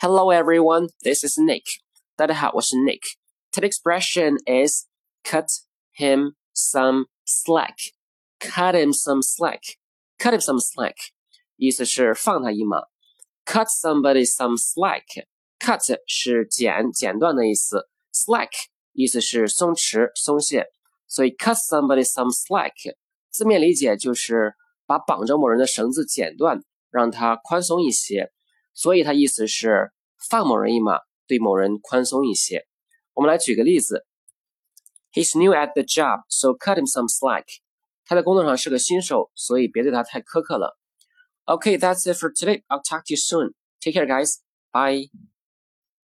Hello everyone, this is Nick. 大家好，我是 Nick. Today's expression is cut him some slack. Cut him some slack. Cut him some slack. 意思是放他一马。Cut somebody some slack. Cut 是剪、剪断的意思。Slack 意思是松弛、松懈。所以 cut somebody some slack 字面理解就是把绑着某人的绳子剪断，让他宽松一些。 所以它意思是放某人一马，对某人宽松一些。我们来举个例子：He's new at the job, so cut him some slack。他在工作上是个新手，所以别对他太苛刻了。Okay, that's it for today. I'll talk to you soon. Take care, guys. Bye.